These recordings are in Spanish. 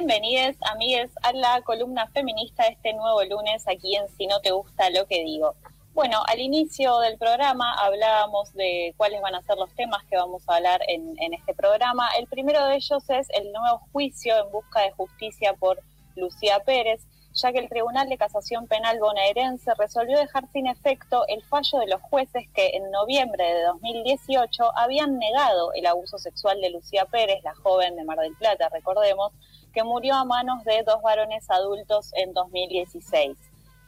Bienvenidos, amigues, a la columna feminista este nuevo lunes aquí en Si no te gusta lo que digo. Bueno, al inicio del programa hablábamos de cuáles van a ser los temas que vamos a hablar en este programa. El primero de ellos es el nuevo juicio en busca de justicia por Lucía Pérez ya que el Tribunal de Casación Penal bonaerense resolvió dejar sin efecto el fallo de los jueces que en noviembre de 2018 habían negado el abuso sexual de Lucía Pérez, la joven de Mar del Plata, recordemos, que murió a manos de dos varones adultos en 2016.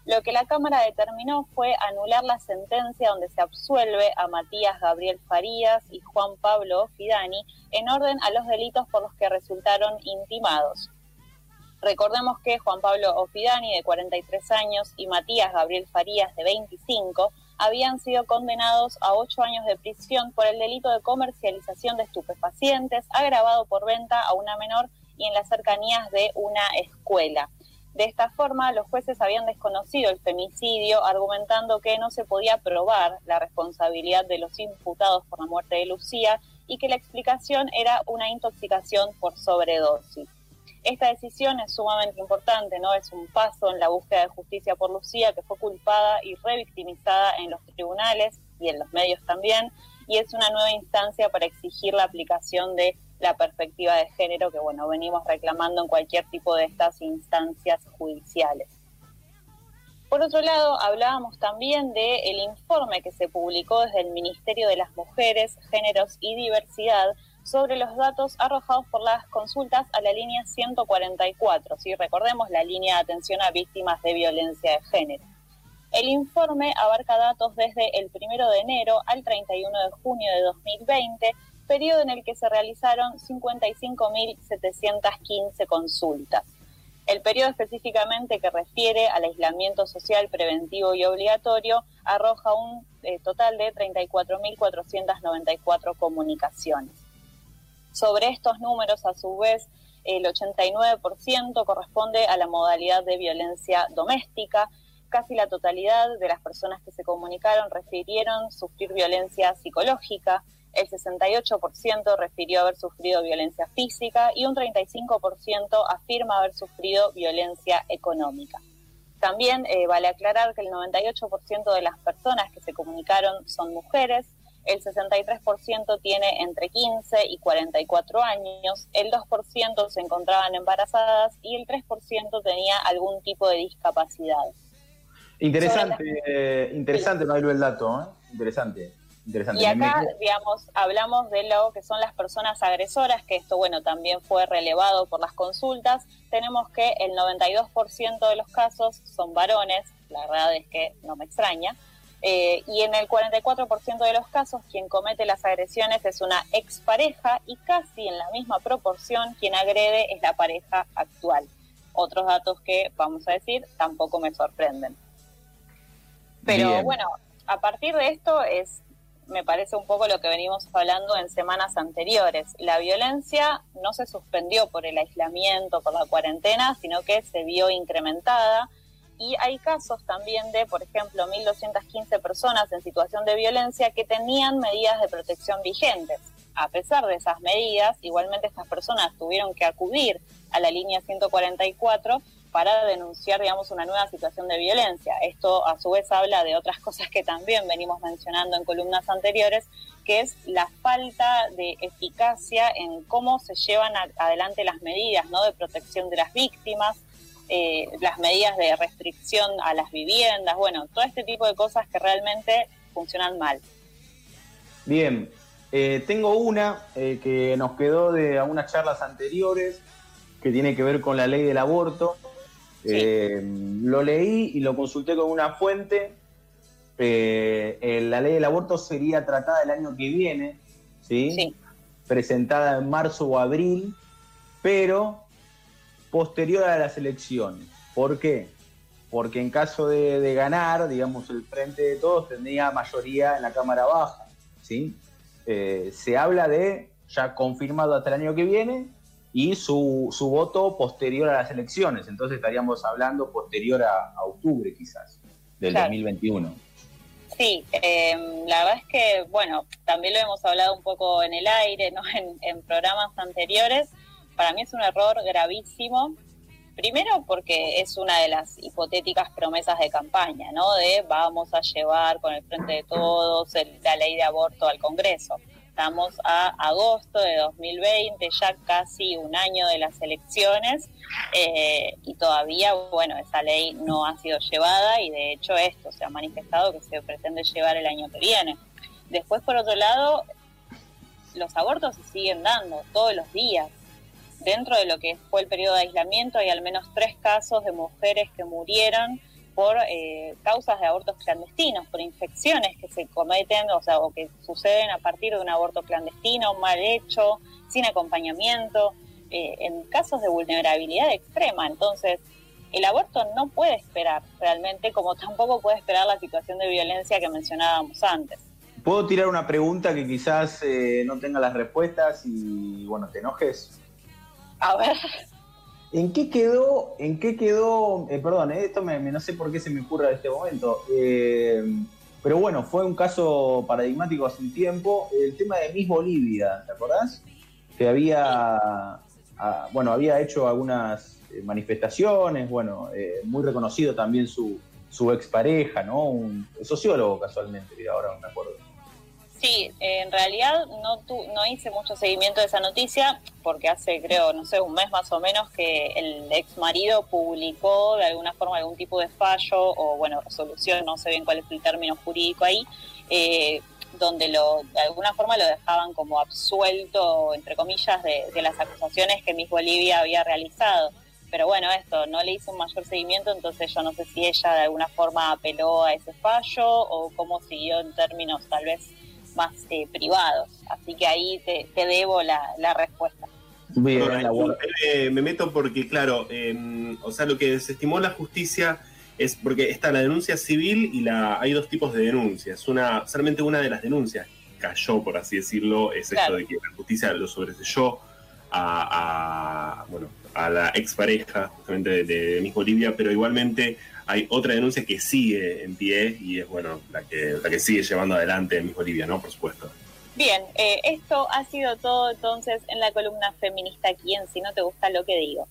Lo que la Cámara determinó fue anular la sentencia donde se absuelve a Matías Gabriel Farías y Juan Pablo Fidani en orden a los delitos por los que resultaron intimados. Recordemos que Juan Pablo Ofidani, de 43 años, y Matías Gabriel Farías, de 25, habían sido condenados a ocho años de prisión por el delito de comercialización de estupefacientes, agravado por venta a una menor y en las cercanías de una escuela. De esta forma, los jueces habían desconocido el femicidio, argumentando que no se podía probar la responsabilidad de los imputados por la muerte de Lucía y que la explicación era una intoxicación por sobredosis. Esta decisión es sumamente importante, ¿no? Es un paso en la búsqueda de justicia por Lucía, que fue culpada y revictimizada en los tribunales y en los medios también, y es una nueva instancia para exigir la aplicación de la perspectiva de género que, bueno, venimos reclamando en cualquier tipo de estas instancias judiciales. Por otro lado, hablábamos también del informe que se publicó desde el Ministerio de las Mujeres, Géneros y Diversidad, sobre los datos arrojados por las consultas a la línea 144, si recordemos la línea de atención a víctimas de violencia de género. El informe abarca datos desde el 1 de enero al 31 de junio de 2020, periodo en el que se realizaron 55.715 consultas. El periodo específicamente que refiere al aislamiento social preventivo y obligatorio arroja un eh, total de 34.494 comunicaciones. Sobre estos números, a su vez, el 89% corresponde a la modalidad de violencia doméstica. Casi la totalidad de las personas que se comunicaron refirieron sufrir violencia psicológica, el 68% refirió haber sufrido violencia física y un 35% afirma haber sufrido violencia económica. También eh, vale aclarar que el 98% de las personas que se comunicaron son mujeres, el 63% tiene entre 15 y 44 años, el 2% se encontraban embarazadas y el 3% tenía algún tipo de discapacidad. Interesante, interesante, el dato, ¿eh? interesante. Interesante. Y acá, digamos, hablamos de lo que son las personas agresoras, que esto, bueno, también fue relevado por las consultas. Tenemos que el 92% de los casos son varones, la verdad es que no me extraña, eh, y en el 44% de los casos, quien comete las agresiones es una expareja y casi en la misma proporción quien agrede es la pareja actual. Otros datos que, vamos a decir, tampoco me sorprenden. Pero bueno, a partir de esto es, me parece un poco lo que venimos hablando en semanas anteriores. La violencia no se suspendió por el aislamiento, por la cuarentena, sino que se vio incrementada y hay casos también de, por ejemplo, 1.215 personas en situación de violencia que tenían medidas de protección vigentes. A pesar de esas medidas, igualmente estas personas tuvieron que acudir a la línea 144 para denunciar, digamos, una nueva situación de violencia. Esto a su vez habla de otras cosas que también venimos mencionando en columnas anteriores, que es la falta de eficacia en cómo se llevan adelante las medidas de protección de las víctimas, eh, las medidas de restricción a las viviendas, bueno, todo este tipo de cosas que realmente funcionan mal. Bien, eh, tengo una eh, que nos quedó de algunas charlas anteriores, que tiene que ver con la ley del aborto. lo leí y lo consulté con una fuente. la ley del aborto sería tratada el año que viene, ¿sí? sí. presentada en marzo o abril, pero posterior a las elecciones. ¿Por qué? Porque en caso de, ganar, digamos, el Frente de Todos tendría mayoría en la Cámara Baja. ¿sí? Eh, se habla de ya confirmado hasta el año que viene y su, su voto posterior a las elecciones. Entonces estaríamos hablando posterior a, octubre quizás del 2021. Sí, em, la verdad es que, bueno, también lo hemos hablado un poco en el aire, ¿no? en, en programas anteriores para mí es un error gravísimo. Primero porque es una de las hipotéticas promesas de campaña, ¿no? De vamos a llevar con el frente de todos la ley de aborto al Congreso. Estamos a agosto de 2020, ya casi un año de las elecciones, eh, y todavía, bueno, esa ley no ha sido llevada y de hecho esto se ha manifestado que se pretende llevar el año que viene. Después, por otro lado, los abortos se siguen dando todos los días. Dentro de lo que fue el periodo de aislamiento hay al menos tres casos de mujeres que murieron por eh, causas de abortos clandestinos, por infecciones que se cometen, o sea, o que suceden a partir de un aborto clandestino, mal hecho, sin acompañamiento, eh, en casos de vulnerabilidad extrema. Entonces, el aborto no puede esperar realmente, como tampoco puede esperar la situación de violencia que mencionábamos antes. ¿Puedo tirar una pregunta que quizás eh, no tenga las respuestas y, bueno, te enojes? A ver. ¿En qué quedó, en qué quedó, eh, perdón, eh, esto me, no sé por qué se me ocurre en este momento, eh, pero bueno, fue un caso paradigmático hace un tiempo, el tema de Miss Bolivia, ¿te acordás? Que había, bueno, había hecho algunas manifestaciones, bueno, muy reconocido también su, su expareja, ¿no? Un sociólogo casualmente, ahora me acuerdo. Sí, en realidad no, no hice mucho seguimiento de esa noticia porque hace, creo, no sé, un mes más o menos que el ex marido publicó de alguna forma algún tipo de fallo o, bueno, resolución, no sé bien cuál es el término jurídico ahí, eh, donde lo, de alguna forma lo dejaban como absuelto, entre comillas, de, de las acusaciones que Miss Bolivia había realizado. Pero bueno, esto, no le hizo un mayor seguimiento, entonces yo no sé si ella de alguna forma apeló a ese fallo o cómo siguió en términos tal vez más eh, privados. Así que ahí te, debo la, respuesta. Bien, me, meto porque, claro, em, o sea, lo que desestimó la justicia es porque está la denuncia civil y la hay dos tipos de denuncias. Una, solamente una de las denuncias cayó, por así decirlo, es esto de que la justicia lo sobreselló a, a bueno, a la expareja justamente de, de Miss Bolivia, pero igualmente hay otra denuncia que sigue en pie y es bueno la que, la que sigue llevando adelante Miss Bolivia, ¿no? Por supuesto. Bien, eh, esto ha sido todo entonces en la columna feminista aquí en Si no te gusta lo que digo.